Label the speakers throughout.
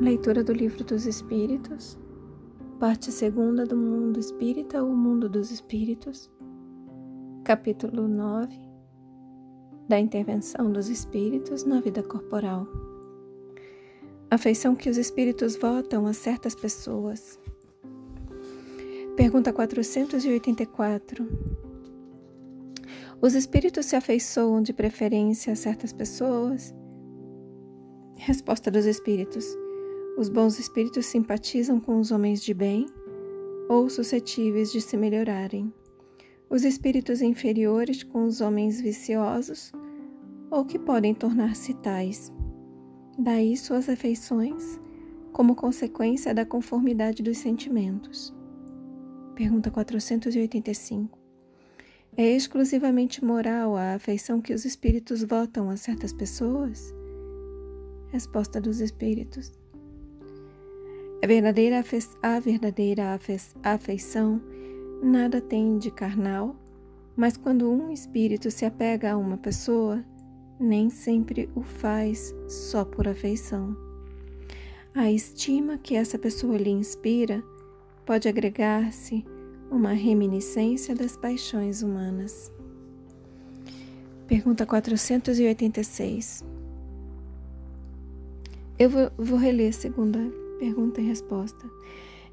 Speaker 1: Leitura do Livro dos Espíritos, parte segunda do Mundo Espírita, o Mundo dos Espíritos, capítulo 9 da intervenção dos espíritos na vida corporal. Afeição que os espíritos votam a certas pessoas. Pergunta 484. Os espíritos se afeiçoam de preferência a certas pessoas? Resposta dos espíritos. Os bons espíritos simpatizam com os homens de bem ou suscetíveis de se melhorarem. Os espíritos inferiores com os homens viciosos ou que podem tornar-se tais. Daí suas afeições, como consequência da conformidade dos sentimentos. Pergunta 485. É exclusivamente moral a afeição que os espíritos votam a certas pessoas? Resposta dos espíritos. A verdadeira, a verdadeira afeição nada tem de carnal, mas quando um espírito se apega a uma pessoa, nem sempre o faz só por afeição. A estima que essa pessoa lhe inspira pode agregar-se uma reminiscência das paixões humanas. Pergunta 486. Eu vou, vou reler a segunda Pergunta e resposta.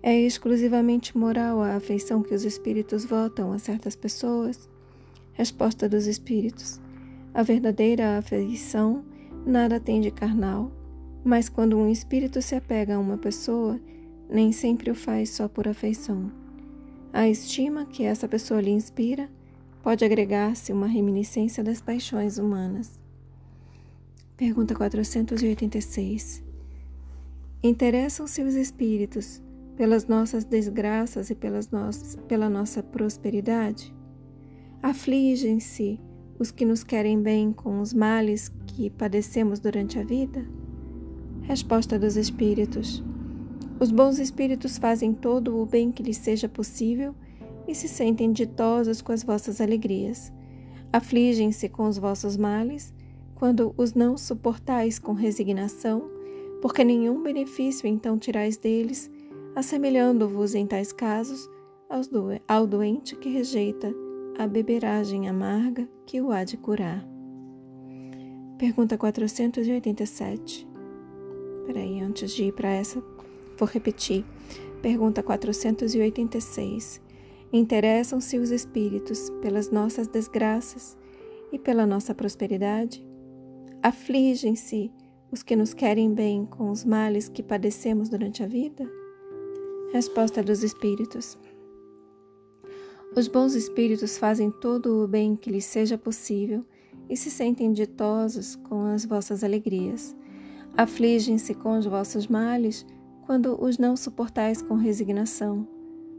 Speaker 1: É exclusivamente moral a afeição que os espíritos votam a certas pessoas? Resposta dos espíritos. A verdadeira afeição nada tem de carnal, mas quando um espírito se apega a uma pessoa, nem sempre o faz só por afeição. A estima que essa pessoa lhe inspira pode agregar-se uma reminiscência das paixões humanas. Pergunta 486. Interessam-se os espíritos pelas nossas desgraças e pelas nossas, pela nossa prosperidade? Afligem-se os que nos querem bem com os males que padecemos durante a vida? Resposta dos espíritos. Os bons espíritos fazem todo o bem que lhes seja possível e se sentem ditosos com as vossas alegrias. Afligem-se com os vossos males quando os não suportais com resignação porque nenhum benefício então tirais deles, assemelhando-vos em tais casos ao doente que rejeita a beberagem amarga que o há de curar. Pergunta 487. Peraí, antes de ir para essa, vou repetir. Pergunta 486. Interessam-se os espíritos pelas nossas desgraças e pela nossa prosperidade? Afligem-se os que nos querem bem com os males que padecemos durante a vida? Resposta dos Espíritos. Os bons espíritos fazem todo o bem que lhes seja possível e se sentem ditosos com as vossas alegrias. Afligem-se com os vossos males quando os não suportais com resignação,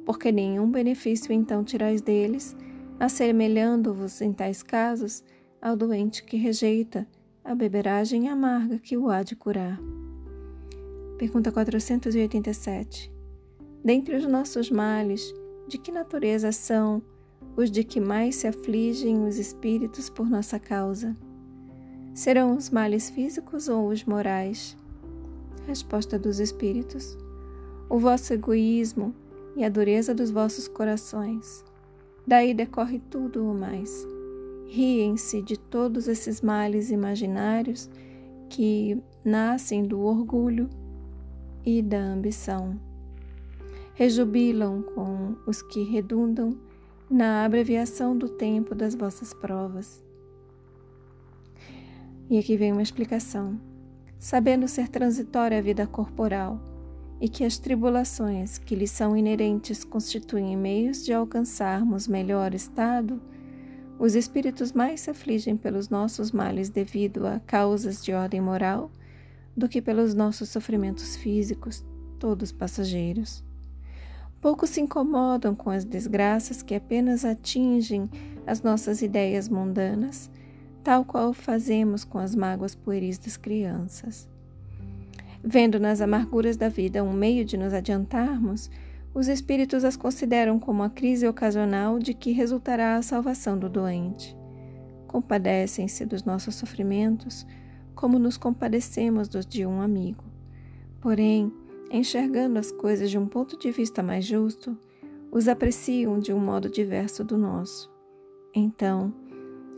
Speaker 1: porque nenhum benefício então tirais deles, assemelhando-vos em tais casos ao doente que rejeita a beberagem amarga que o há de curar. Pergunta 487. Dentre os nossos males, de que natureza são os de que mais se afligem os espíritos por nossa causa? Serão os males físicos ou os morais? Resposta dos espíritos: O vosso egoísmo e a dureza dos vossos corações. Daí decorre tudo o mais riem-se de todos esses males imaginários que nascem do orgulho e da ambição. Rejubilam com os que redundam na abreviação do tempo das vossas provas. E aqui vem uma explicação. Sabendo ser transitória a vida corporal e que as tribulações que lhe são inerentes constituem meios de alcançarmos melhor estado, os espíritos mais se afligem pelos nossos males devido a causas de ordem moral do que pelos nossos sofrimentos físicos, todos passageiros. Poucos se incomodam com as desgraças que apenas atingem as nossas ideias mundanas, tal qual fazemos com as mágoas pueris das crianças. Vendo nas amarguras da vida um meio de nos adiantarmos, os espíritos as consideram como a crise ocasional de que resultará a salvação do doente. Compadecem-se dos nossos sofrimentos como nos compadecemos dos de um amigo. Porém, enxergando as coisas de um ponto de vista mais justo, os apreciam de um modo diverso do nosso. Então,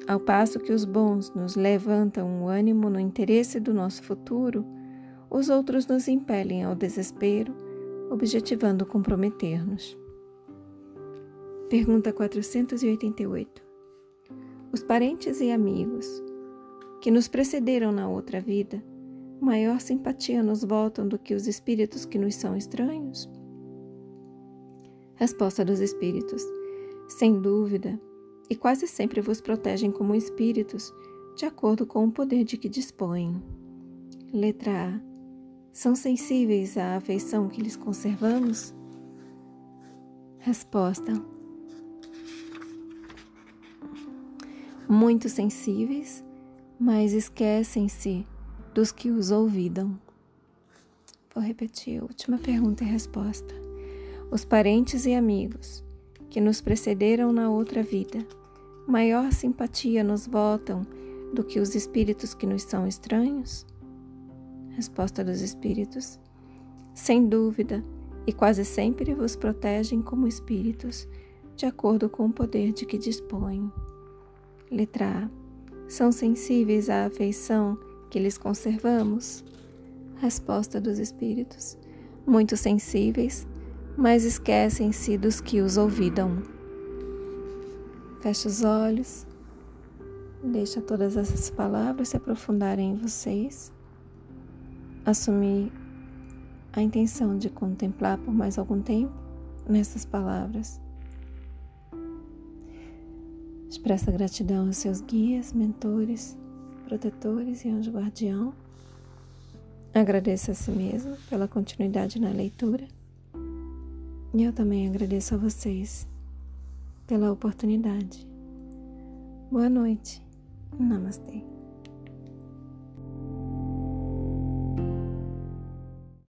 Speaker 1: ao passo que os bons nos levantam o ânimo no interesse do nosso futuro, os outros nos impelem ao desespero, objetivando comprometer-nos. Pergunta 488. Os parentes e amigos que nos precederam na outra vida, maior simpatia nos voltam do que os espíritos que nos são estranhos? Resposta dos espíritos: Sem dúvida, e quase sempre vos protegem como espíritos, de acordo com o poder de que dispõem. Letra A. São sensíveis à afeição que lhes conservamos? Resposta: Muito sensíveis, mas esquecem-se dos que os ouvidam. Vou repetir a última pergunta e resposta. Os parentes e amigos que nos precederam na outra vida, maior simpatia nos votam do que os espíritos que nos são estranhos? Resposta dos espíritos: Sem dúvida, e quase sempre vos protegem como espíritos, de acordo com o poder de que dispõem. Letra A. São sensíveis à afeição que lhes conservamos? Resposta dos espíritos: Muito sensíveis, mas esquecem-se dos que os ouvidam. Feche os olhos, deixa todas essas palavras se aprofundarem em vocês. Assumir a intenção de contemplar por mais algum tempo nessas palavras. Expressa gratidão aos seus guias, mentores, protetores e anjo guardião. Agradeça a si mesmo pela continuidade na leitura e eu também agradeço a vocês pela oportunidade. Boa noite. Namastê.